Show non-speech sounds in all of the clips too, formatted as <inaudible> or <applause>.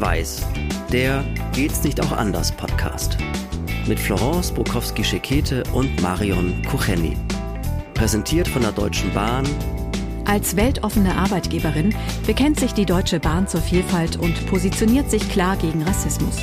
Schwarz-Weiß, der Geht's nicht auch anders Podcast. Mit Florence Bukowski-Schekete und Marion Kucheni. Präsentiert von der Deutschen Bahn. Als weltoffene Arbeitgeberin bekennt sich die Deutsche Bahn zur Vielfalt und positioniert sich klar gegen Rassismus.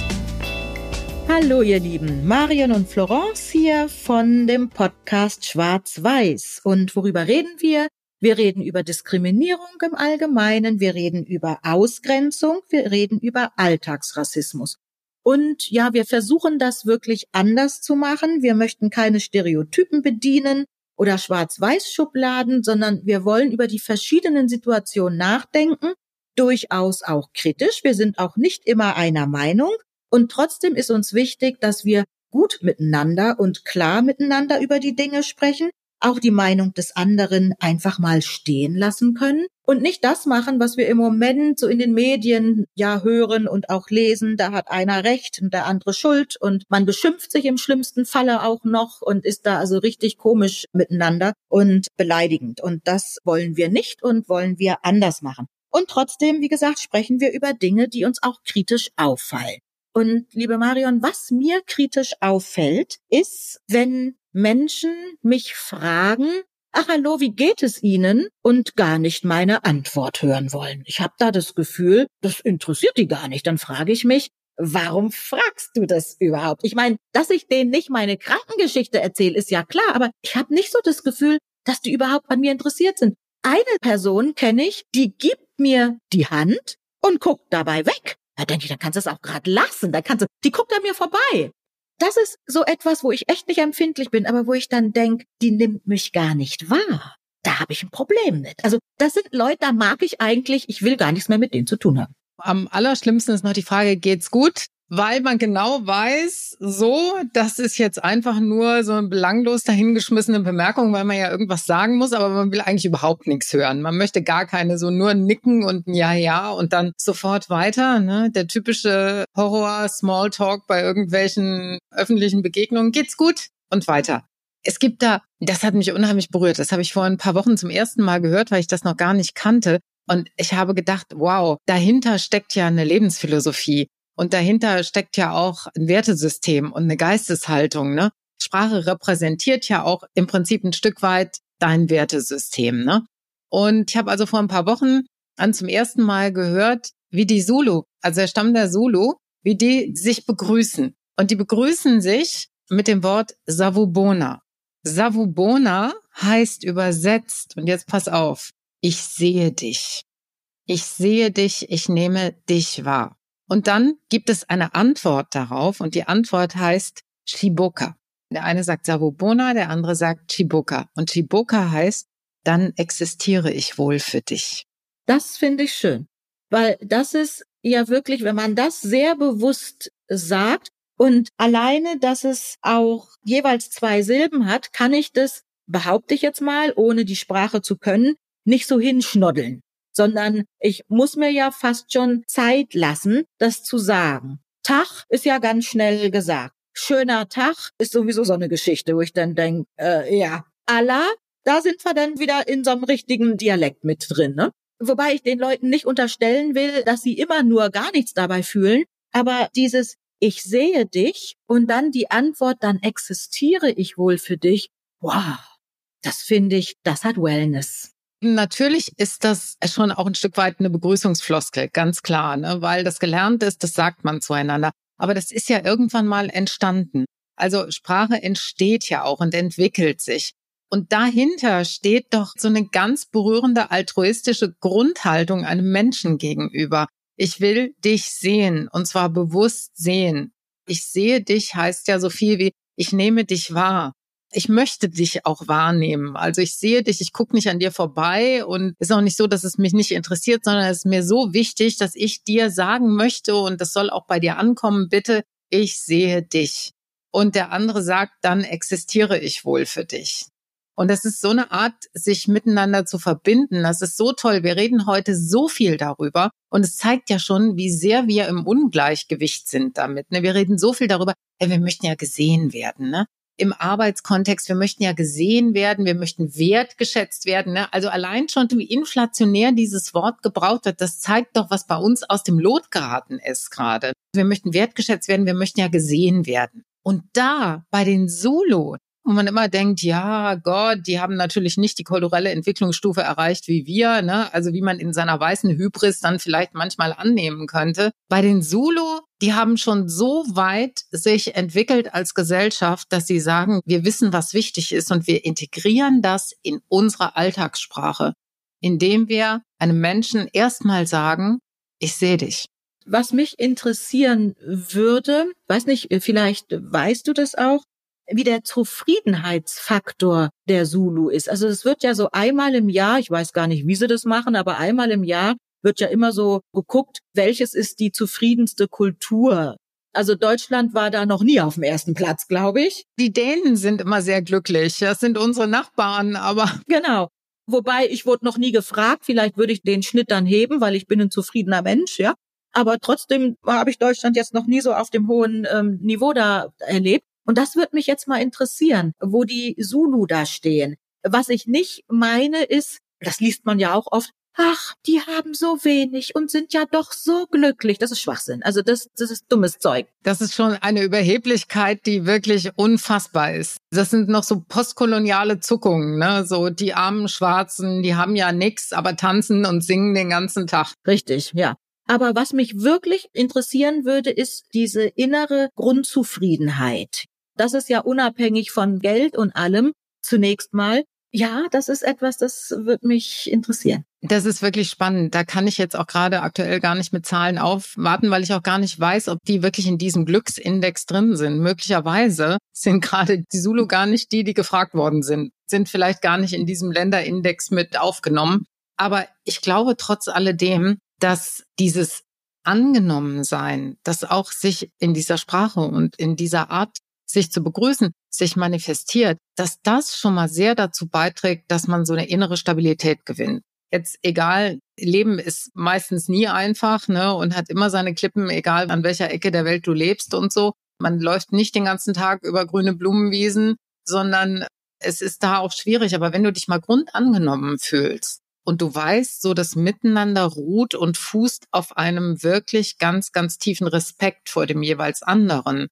Hallo ihr Lieben, Marion und Florence hier von dem Podcast Schwarz-Weiß. Und worüber reden wir? Wir reden über Diskriminierung im Allgemeinen, wir reden über Ausgrenzung, wir reden über Alltagsrassismus. Und ja, wir versuchen das wirklich anders zu machen. Wir möchten keine Stereotypen bedienen oder Schwarz-Weiß-Schubladen, sondern wir wollen über die verschiedenen Situationen nachdenken, durchaus auch kritisch. Wir sind auch nicht immer einer Meinung. Und trotzdem ist uns wichtig, dass wir gut miteinander und klar miteinander über die Dinge sprechen, auch die Meinung des anderen einfach mal stehen lassen können und nicht das machen, was wir im Moment so in den Medien ja hören und auch lesen. Da hat einer recht und der andere schuld und man beschimpft sich im schlimmsten Falle auch noch und ist da also richtig komisch miteinander und beleidigend. Und das wollen wir nicht und wollen wir anders machen. Und trotzdem, wie gesagt, sprechen wir über Dinge, die uns auch kritisch auffallen. Und liebe Marion, was mir kritisch auffällt, ist, wenn Menschen mich fragen, ach hallo, wie geht es Ihnen? und gar nicht meine Antwort hören wollen. Ich habe da das Gefühl, das interessiert die gar nicht. Dann frage ich mich, warum fragst du das überhaupt? Ich meine, dass ich denen nicht meine Krankengeschichte erzähle, ist ja klar, aber ich habe nicht so das Gefühl, dass die überhaupt an mir interessiert sind. Eine Person kenne ich, die gibt mir die Hand und guckt dabei weg. Da denke ich, dann kannst du es auch gerade lassen. Dann kannst du, die guckt an mir vorbei. Das ist so etwas, wo ich echt nicht empfindlich bin, aber wo ich dann denk, die nimmt mich gar nicht wahr. Da habe ich ein Problem mit. Also das sind Leute, da mag ich eigentlich, ich will gar nichts mehr mit denen zu tun haben. Am allerschlimmsten ist noch die Frage, geht's gut? Weil man genau weiß, so, das ist jetzt einfach nur so eine belanglos dahingeschmissene Bemerkung, weil man ja irgendwas sagen muss, aber man will eigentlich überhaupt nichts hören. Man möchte gar keine so nur nicken und ein Ja, ja und dann sofort weiter. Ne? Der typische Horror-Smalltalk bei irgendwelchen öffentlichen Begegnungen. Geht's gut? Und weiter. Es gibt da, das hat mich unheimlich berührt. Das habe ich vor ein paar Wochen zum ersten Mal gehört, weil ich das noch gar nicht kannte. Und ich habe gedacht, wow, dahinter steckt ja eine Lebensphilosophie. Und dahinter steckt ja auch ein Wertesystem und eine Geisteshaltung. Ne? Sprache repräsentiert ja auch im Prinzip ein Stück weit dein Wertesystem. Ne? Und ich habe also vor ein paar Wochen an zum ersten Mal gehört, wie die Zulu, also der Stamm der Zulu, wie die sich begrüßen. Und die begrüßen sich mit dem Wort Savubona. Savubona heißt übersetzt, und jetzt pass auf, ich sehe dich. Ich sehe dich, ich nehme dich wahr. Und dann gibt es eine Antwort darauf und die Antwort heißt Chiboka. Der eine sagt Savobona, der andere sagt Chiboka. Und Chiboka heißt, dann existiere ich wohl für dich. Das finde ich schön, weil das ist ja wirklich, wenn man das sehr bewusst sagt und alleine, dass es auch jeweils zwei Silben hat, kann ich das, behaupte ich jetzt mal, ohne die Sprache zu können, nicht so hinschnoddeln sondern ich muss mir ja fast schon Zeit lassen, das zu sagen. Tag ist ja ganz schnell gesagt. Schöner Tag ist sowieso so eine Geschichte, wo ich dann denke, äh, ja, Allah, da sind wir dann wieder in so einem richtigen Dialekt mit drin. Ne? Wobei ich den Leuten nicht unterstellen will, dass sie immer nur gar nichts dabei fühlen, aber dieses ich sehe dich und dann die Antwort, dann existiere ich wohl für dich. Wow, das finde ich, das hat Wellness. Natürlich ist das schon auch ein Stück weit eine Begrüßungsfloskel, ganz klar, ne? weil das gelernt ist, das sagt man zueinander. Aber das ist ja irgendwann mal entstanden. Also Sprache entsteht ja auch und entwickelt sich. Und dahinter steht doch so eine ganz berührende altruistische Grundhaltung einem Menschen gegenüber. Ich will dich sehen und zwar bewusst sehen. Ich sehe dich heißt ja so viel wie ich nehme dich wahr ich möchte dich auch wahrnehmen. Also ich sehe dich, ich gucke nicht an dir vorbei und ist auch nicht so, dass es mich nicht interessiert, sondern es ist mir so wichtig, dass ich dir sagen möchte und das soll auch bei dir ankommen, bitte, ich sehe dich. Und der andere sagt, dann existiere ich wohl für dich. Und das ist so eine Art, sich miteinander zu verbinden. Das ist so toll. Wir reden heute so viel darüber. Und es zeigt ja schon, wie sehr wir im Ungleichgewicht sind damit. Ne? Wir reden so viel darüber, wir möchten ja gesehen werden. Ne? Im Arbeitskontext. Wir möchten ja gesehen werden, wir möchten wertgeschätzt werden. Ne? Also allein schon, wie inflationär dieses Wort gebraucht wird, das zeigt doch, was bei uns aus dem Lot geraten ist gerade. Wir möchten wertgeschätzt werden, wir möchten ja gesehen werden. Und da bei den Solo, wo man immer denkt, ja, Gott, die haben natürlich nicht die kulturelle Entwicklungsstufe erreicht wie wir, ne? Also wie man in seiner weißen Hybris dann vielleicht manchmal annehmen könnte. Bei den Zulu, die haben schon so weit sich entwickelt als Gesellschaft, dass sie sagen, wir wissen, was wichtig ist und wir integrieren das in unsere Alltagssprache, indem wir einem Menschen erstmal sagen, ich sehe dich. Was mich interessieren würde, weiß nicht, vielleicht weißt du das auch, wie der Zufriedenheitsfaktor der Zulu ist. Also es wird ja so einmal im Jahr, ich weiß gar nicht, wie sie das machen, aber einmal im Jahr wird ja immer so geguckt, welches ist die zufriedenste Kultur. Also Deutschland war da noch nie auf dem ersten Platz, glaube ich. Die Dänen sind immer sehr glücklich. Das sind unsere Nachbarn, aber. <laughs> Genau. Wobei ich wurde noch nie gefragt, vielleicht würde ich den Schnitt dann heben, weil ich bin ein zufriedener Mensch, ja. Aber trotzdem habe ich Deutschland jetzt noch nie so auf dem hohen ähm, Niveau da erlebt. Und das wird mich jetzt mal interessieren, wo die Zulu da stehen. Was ich nicht meine ist, das liest man ja auch oft, ach, die haben so wenig und sind ja doch so glücklich. Das ist Schwachsinn. Also das, das ist dummes Zeug. Das ist schon eine Überheblichkeit, die wirklich unfassbar ist. Das sind noch so postkoloniale Zuckungen, ne? So die armen Schwarzen, die haben ja nix, aber tanzen und singen den ganzen Tag. Richtig, ja. Aber was mich wirklich interessieren würde, ist diese innere Grundzufriedenheit. Das ist ja unabhängig von Geld und allem zunächst mal. Ja, das ist etwas, das wird mich interessieren. Das ist wirklich spannend. Da kann ich jetzt auch gerade aktuell gar nicht mit Zahlen aufwarten, weil ich auch gar nicht weiß, ob die wirklich in diesem Glücksindex drin sind. Möglicherweise sind gerade die Zulu gar nicht die, die gefragt worden sind, sind vielleicht gar nicht in diesem Länderindex mit aufgenommen. Aber ich glaube trotz alledem, dass dieses angenommen sein, das auch sich in dieser Sprache und in dieser Art sich zu begrüßen, sich manifestiert, dass das schon mal sehr dazu beiträgt, dass man so eine innere Stabilität gewinnt. Jetzt egal, Leben ist meistens nie einfach, ne, und hat immer seine Klippen, egal an welcher Ecke der Welt du lebst und so. Man läuft nicht den ganzen Tag über grüne Blumenwiesen, sondern es ist da auch schwierig. Aber wenn du dich mal grundangenommen fühlst und du weißt, so das Miteinander ruht und fußt auf einem wirklich ganz, ganz tiefen Respekt vor dem jeweils anderen,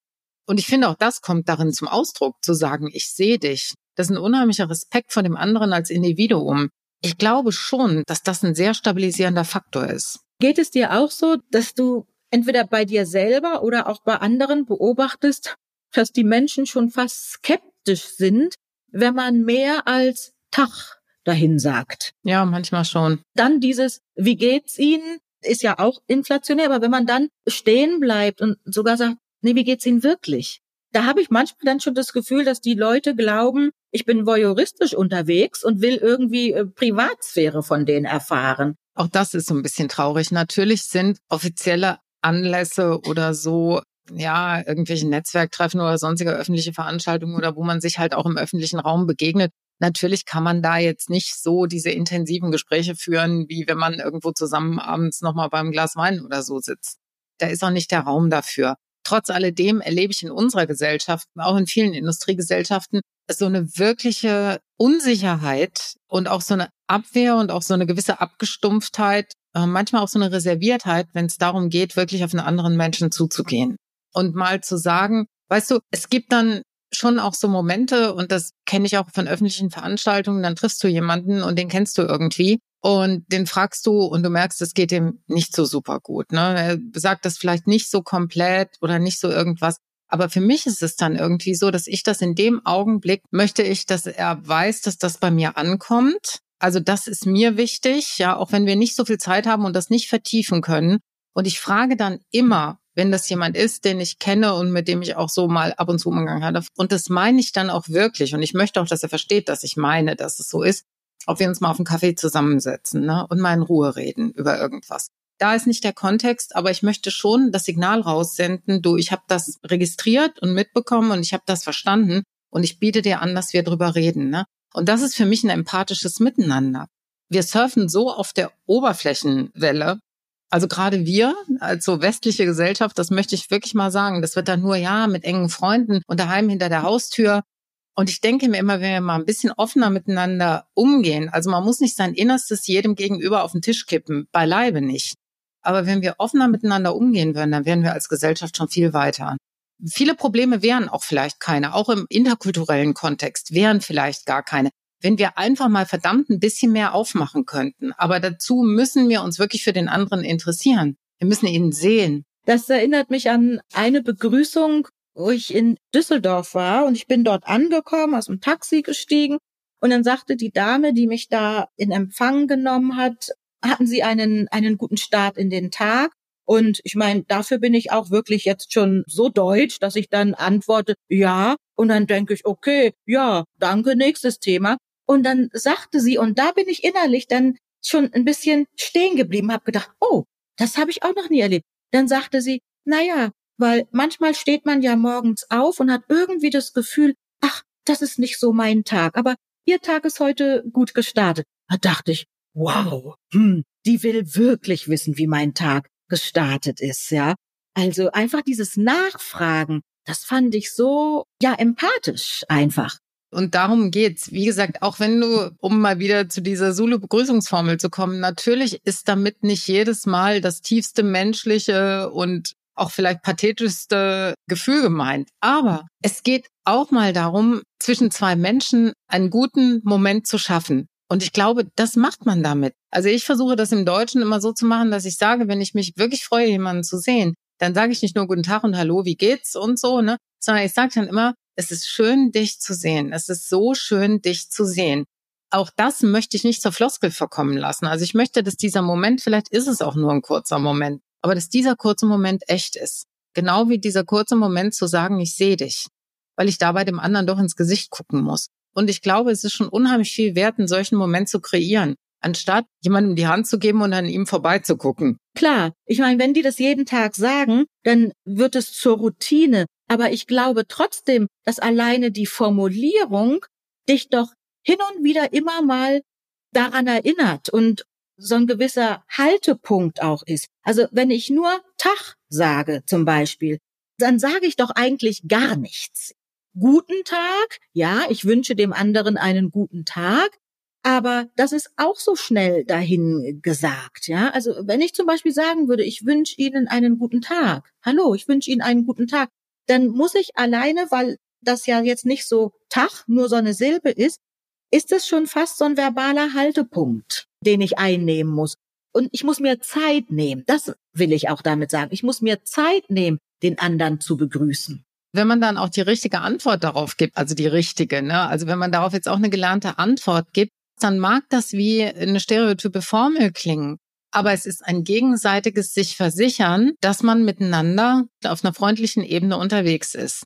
und ich finde, auch das kommt darin zum Ausdruck, zu sagen, ich sehe dich. Das ist ein unheimlicher Respekt vor dem anderen als Individuum. Ich glaube schon, dass das ein sehr stabilisierender Faktor ist. Geht es dir auch so, dass du entweder bei dir selber oder auch bei anderen beobachtest, dass die Menschen schon fast skeptisch sind, wenn man mehr als Tag dahin sagt? Ja, manchmal schon. Dann dieses, wie geht's Ihnen? Ist ja auch inflationär, aber wenn man dann stehen bleibt und sogar sagt, nee, wie geht's Ihnen wirklich? Da habe ich manchmal dann schon das Gefühl, dass die Leute glauben, ich bin voyeuristisch unterwegs und will irgendwie äh, Privatsphäre von denen erfahren. Auch das ist so ein bisschen traurig. Natürlich sind offizielle Anlässe oder so ja, irgendwelche Netzwerktreffen oder sonstige öffentliche Veranstaltungen oder wo man sich halt auch im öffentlichen Raum begegnet. Natürlich kann man da jetzt nicht so diese intensiven Gespräche führen, wie wenn man irgendwo zusammen abends nochmal beim Glas Wein oder so sitzt. Da ist auch nicht der Raum dafür. Trotz alledem erlebe ich in unserer Gesellschaft, auch in vielen Industriegesellschaften, so eine wirkliche Unsicherheit und auch so eine Abwehr und auch so eine gewisse Abgestumpftheit, äh, manchmal auch so eine Reserviertheit, wenn es darum geht, wirklich auf einen anderen Menschen zuzugehen. Und mal zu sagen, weißt du, es gibt dann schon auch so Momente, und das kenne ich auch von öffentlichen Veranstaltungen, dann triffst du jemanden und den kennst du irgendwie und den fragst du und du merkst, es geht ihm nicht so super gut. Ne? Er sagt das vielleicht nicht so komplett oder nicht so irgendwas. Aber für mich ist es dann irgendwie so, dass ich das in dem Augenblick möchte ich, dass er weiß, dass das bei mir ankommt. Also das ist mir wichtig, ja, auch wenn wir nicht so viel Zeit haben und das nicht vertiefen können. Und ich frage dann immer, wenn das jemand ist, den ich kenne und mit dem ich auch so mal ab und zu umgegangen hatte. Und das meine ich dann auch wirklich. Und ich möchte auch, dass er versteht, dass ich meine, dass es so ist ob wir uns mal auf einen Kaffee zusammensetzen ne, und mal in Ruhe reden über irgendwas. Da ist nicht der Kontext, aber ich möchte schon das Signal raussenden, du, ich habe das registriert und mitbekommen und ich habe das verstanden und ich biete dir an, dass wir drüber reden. Ne? Und das ist für mich ein empathisches Miteinander. Wir surfen so auf der Oberflächenwelle. Also gerade wir als so westliche Gesellschaft, das möchte ich wirklich mal sagen, das wird dann nur ja mit engen Freunden und daheim hinter der Haustür Und ich denke mir immer, wenn wir mal ein bisschen offener miteinander umgehen, also man muss nicht sein Innerstes jedem gegenüber auf den Tisch kippen, beileibe nicht. Aber wenn wir offener miteinander umgehen würden, dann wären wir als Gesellschaft schon viel weiter. Viele Probleme wären auch vielleicht keine, auch im interkulturellen Kontext wären vielleicht gar keine, wenn wir einfach mal verdammt ein bisschen mehr aufmachen könnten. Aber dazu müssen wir uns wirklich für den anderen interessieren. Wir müssen ihn sehen. Das erinnert mich an eine Begrüßung wo ich in Düsseldorf war und ich bin dort angekommen, aus dem Taxi gestiegen und dann sagte die Dame, die mich da in Empfang genommen hat, hatten Sie einen, einen guten Start in den Tag? Und ich meine, dafür bin ich auch wirklich jetzt schon so deutsch, dass ich dann antworte, ja. Und dann denke ich, okay, ja, danke, nächstes Thema. Und dann sagte sie, und da bin ich innerlich dann schon ein bisschen stehen geblieben, habe gedacht, oh, das habe ich auch noch nie erlebt. Dann sagte sie, na ja, weil manchmal steht man ja morgens auf und hat irgendwie das Gefühl, ach, das ist nicht so mein Tag, aber ihr Tag ist heute gut gestartet. Da dachte ich, wow, hm, die will wirklich wissen, wie mein Tag gestartet ist, ja. Also einfach dieses Nachfragen, das fand ich so, ja, empathisch einfach. Und darum geht's. Wie gesagt, auch wenn du, um mal wieder zu dieser Zulu-Begrüßungsformel zu kommen, natürlich ist damit nicht jedes Mal das tiefste menschliche und auch vielleicht pathetischste Gefühl gemeint. Aber es geht auch mal darum, zwischen zwei Menschen einen guten Moment zu schaffen. Und ich glaube, das macht man damit. Also ich versuche das im Deutschen immer so zu machen, dass ich sage, wenn ich mich wirklich freue, jemanden zu sehen, dann sage ich nicht nur guten Tag und Hallo, wie geht's und so, ne, sondern ich sage dann immer, es ist schön, dich zu sehen. Es ist so schön, dich zu sehen. Auch das möchte ich nicht zur Floskel verkommen lassen. Also ich möchte, dass dieser Moment, vielleicht ist es auch nur ein kurzer Moment, aber dass dieser kurze Moment echt ist. Genau wie dieser kurze Moment zu sagen, ich sehe dich, weil ich dabei dem anderen doch ins Gesicht gucken muss. Und ich glaube, es ist schon unheimlich viel wert, einen solchen Moment zu kreieren, anstatt jemandem die Hand zu geben und an ihm vorbeizugucken. Klar, ich meine, wenn die das jeden Tag sagen, dann wird es zur Routine. Aber ich glaube trotzdem, dass alleine die Formulierung dich doch hin und wieder immer mal daran erinnert und so ein gewisser Haltepunkt auch ist. Also wenn ich nur Tag sage zum Beispiel, dann sage ich doch eigentlich gar nichts. Guten Tag, ja, ich wünsche dem anderen einen guten Tag, aber das ist auch so schnell dahin gesagt, ja. Also wenn ich zum Beispiel sagen würde, ich wünsche Ihnen einen guten Tag, hallo, ich wünsche Ihnen einen guten Tag, dann muss ich alleine, weil das ja jetzt nicht so Tag, nur so eine Silbe ist, ist es schon fast so ein verbaler Haltepunkt den ich einnehmen muss. Und ich muss mir Zeit nehmen. Das will ich auch damit sagen. Ich muss mir Zeit nehmen, den anderen zu begrüßen. Wenn man dann auch die richtige Antwort darauf gibt, also die richtige, ne? Also wenn man darauf jetzt auch eine gelernte Antwort gibt, dann mag das wie eine stereotype Formel klingen. Aber es ist ein gegenseitiges sich versichern, dass man miteinander auf einer freundlichen Ebene unterwegs ist.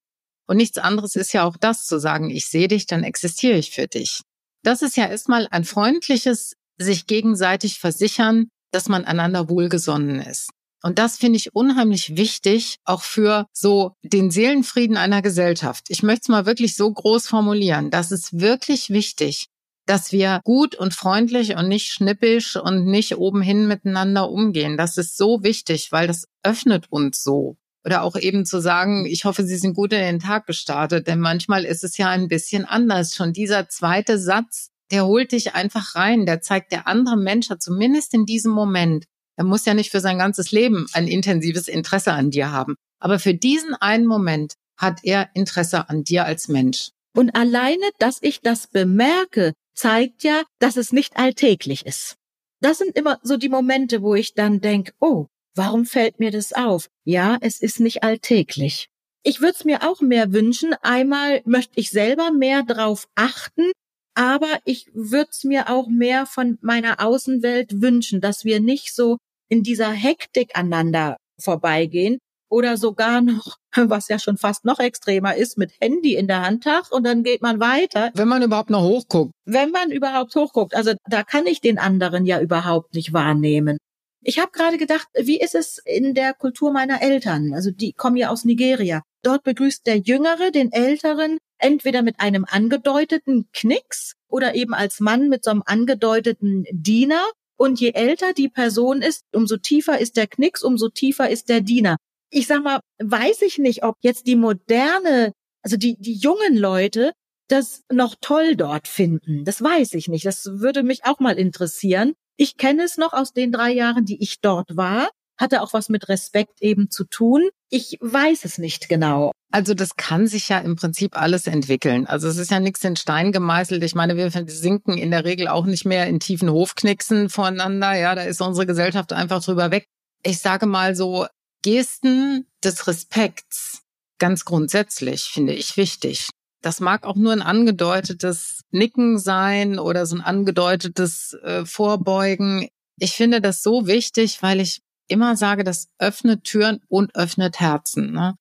Und nichts anderes ist ja auch das zu sagen, ich sehe dich, dann existiere ich für dich. Das ist ja erstmal ein freundliches sich gegenseitig versichern, dass man einander wohlgesonnen ist. Und das finde ich unheimlich wichtig, auch für so den Seelenfrieden einer Gesellschaft. Ich möchte es mal wirklich so groß formulieren. Das ist wirklich wichtig, dass wir gut und freundlich und nicht schnippisch und nicht obenhin miteinander umgehen. Das ist so wichtig, weil das öffnet uns so. Oder auch eben zu sagen, ich hoffe, Sie sind gut in den Tag gestartet, denn manchmal ist es ja ein bisschen anders. Schon dieser zweite Satz der holt dich einfach rein, der zeigt, der andere Mensch hat zumindest in diesem Moment, er muss ja nicht für sein ganzes Leben ein intensives Interesse an dir haben, aber für diesen einen Moment hat er Interesse an dir als Mensch. Und alleine, dass ich das bemerke, zeigt ja, dass es nicht alltäglich ist. Das sind immer so die Momente, wo ich dann denke, oh, warum fällt mir das auf? Ja, es ist nicht alltäglich. Ich würde es mir auch mehr wünschen. Einmal möchte ich selber mehr drauf achten, aber ich würde es mir auch mehr von meiner Außenwelt wünschen, dass wir nicht so in dieser Hektik aneinander vorbeigehen oder sogar noch, <laughs> was ja schon fast noch extremer ist, mit Handy in der Handtag und dann geht man weiter. Wenn man überhaupt noch hochguckt. Wenn man überhaupt hochguckt. Also da kann ich den anderen ja überhaupt nicht wahrnehmen. Ich habe gerade gedacht, wie ist es in der Kultur meiner Eltern? Also die kommen ja aus Nigeria. Dort begrüßt der Jüngere den Älteren entweder mit einem angedeuteten Knicks oder eben als Mann mit so einem angedeuteten Diener. Und je älter die Person ist, umso tiefer ist der Knicks, umso tiefer ist der Diener. Ich sag mal, weiß ich nicht, ob jetzt die moderne, also die, die jungen Leute das noch toll dort finden. Das weiß ich nicht. Das würde mich auch mal interessieren. Ich kenne es noch aus den drei Jahren, die ich dort war. Hatte auch was mit Respekt eben zu tun. Ich weiß es nicht genau. Also das kann sich ja im Prinzip alles entwickeln. Also es ist ja nichts in Stein gemeißelt. Ich meine, wir sinken in der Regel auch nicht mehr in tiefen Hofknicksen voneinander. Ja, da ist unsere Gesellschaft einfach drüber weg. Ich sage mal so, Gesten des Respekts ganz grundsätzlich finde ich wichtig. Das mag auch nur ein angedeutetes Nicken sein oder so ein angedeutetes äh, Vorbeugen. Ich finde das so wichtig, weil ich immer sage, das öffnet Türen und öffnet Herzen. Ne?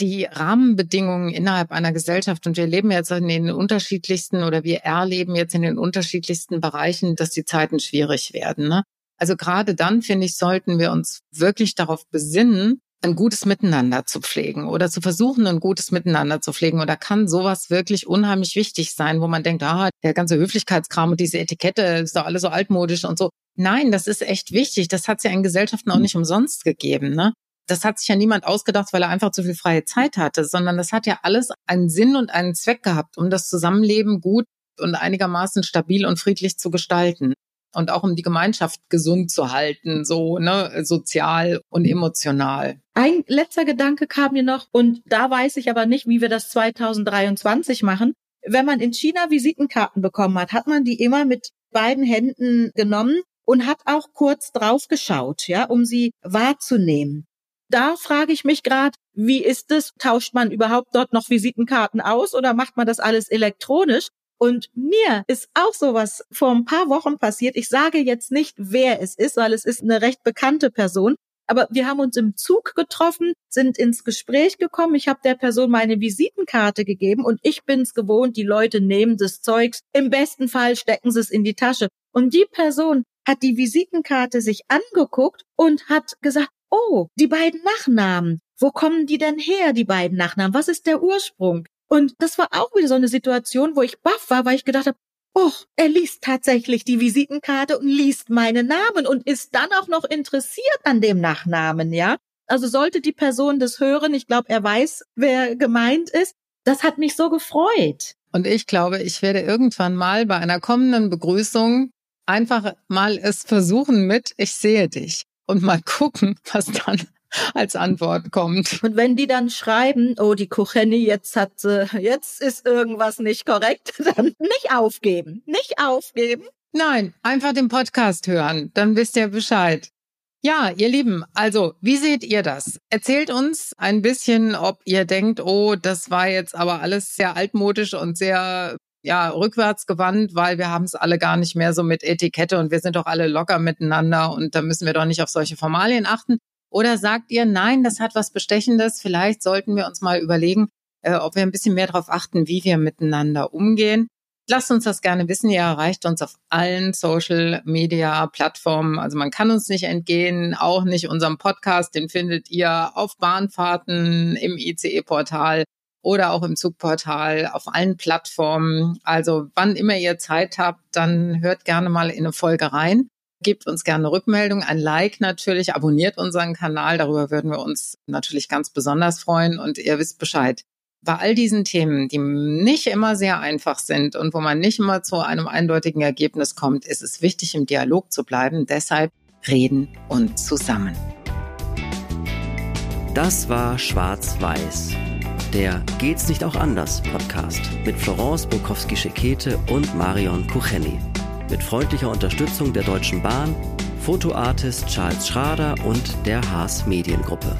Die Rahmenbedingungen innerhalb einer Gesellschaft und wir leben jetzt in den unterschiedlichsten oder wir erleben jetzt in den unterschiedlichsten Bereichen, dass die Zeiten schwierig werden. Ne? Also gerade dann, finde ich, sollten wir uns wirklich darauf besinnen, ein gutes Miteinander zu pflegen oder zu versuchen, ein gutes Miteinander zu pflegen. Und da kann sowas wirklich unheimlich wichtig sein, wo man denkt, ah, der ganze Höflichkeitskram und diese Etikette ist doch alles so altmodisch und so. Nein, das ist echt wichtig. Das hat es ja in Gesellschaften auch nicht umsonst gegeben. Ne? Das hat sich ja niemand ausgedacht, weil er einfach zu viel freie Zeit hatte, sondern das hat ja alles einen Sinn und einen Zweck gehabt, um das Zusammenleben gut und einigermaßen stabil und friedlich zu gestalten und auch um die Gemeinschaft gesund zu halten, so ne, sozial und emotional. Ein letzter Gedanke kam mir noch und da weiß ich aber nicht, wie wir das 2023 machen. Wenn man in China Visitenkarten bekommen hat, hat man die immer mit beiden Händen genommen und hat auch kurz drauf geschaut, ja, um sie wahrzunehmen. Da frage ich mich gerade, wie ist es? Tauscht man überhaupt dort noch Visitenkarten aus oder macht man das alles elektronisch? Und mir ist auch sowas vor ein paar Wochen passiert. Ich sage jetzt nicht, wer es ist, weil es ist eine recht bekannte Person. Aber wir haben uns im Zug getroffen, sind ins Gespräch gekommen. Ich habe der Person meine Visitenkarte gegeben und ich bin es gewohnt, die Leute nehmen des Zeugs. Im besten Fall stecken sie es in die Tasche. Und die Person hat die Visitenkarte sich angeguckt und hat gesagt, oh, die beiden Nachnamen. Wo kommen die denn her, die beiden Nachnamen? Was ist der Ursprung? Und das war auch wieder so eine Situation, wo ich baff war, weil ich gedacht habe, oh, er liest tatsächlich die Visitenkarte und liest meinen Namen und ist dann auch noch interessiert an dem Nachnamen, ja? Also sollte die Person das hören, ich glaube, er weiß, wer gemeint ist. Das hat mich so gefreut. Und ich glaube, ich werde irgendwann mal bei einer kommenden Begrüßung einfach mal es versuchen mit, ich sehe dich und mal gucken, was dann <laughs> als Antwort kommt. Und wenn die dann schreiben, oh, die Kucheni, jetzt hat sie, jetzt ist irgendwas nicht korrekt, <laughs> dann nicht aufgeben. Nicht aufgeben. Nein, einfach den Podcast hören, dann wisst ihr Bescheid. Ja, ihr Lieben, also wie seht ihr das? Erzählt uns ein bisschen, ob ihr denkt, oh, das war jetzt aber alles sehr altmodisch und sehr ja rückwärts gewandt, weil wir haben es alle gar nicht mehr so mit Etikette und wir sind doch alle locker miteinander und da müssen wir doch nicht auf solche Formalien achten. Oder sagt ihr, nein, das hat was Bestechendes, vielleicht sollten wir uns mal überlegen, äh, ob wir ein bisschen mehr darauf achten, wie wir miteinander umgehen. Lasst uns das gerne wissen. Ihr erreicht uns auf allen Social Media Plattformen. Also man kann uns nicht entgehen, auch nicht unserem Podcast. Den findet ihr auf Bahnfahrten, im ICE-Portal oder auch im Zugportal, auf allen Plattformen. Also wann immer ihr Zeit habt, dann hört gerne mal in eine Folge rein. Gebt uns gerne eine Rückmeldung, ein Like natürlich, abonniert unseren Kanal, darüber würden wir uns natürlich ganz besonders freuen und ihr wisst Bescheid. Bei all diesen Themen, die nicht immer sehr einfach sind und wo man nicht immer zu einem eindeutigen Ergebnis kommt, ist es wichtig, im Dialog zu bleiben. Deshalb reden und zusammen. Das war Schwarz-Weiß, der Geht's nicht auch anders Podcast mit Florence Bukowski-Schekete und Marion Kucheni mit freundlicher Unterstützung der Deutschen Bahn, Fotoartist Charles Schrader und der Haas Mediengruppe.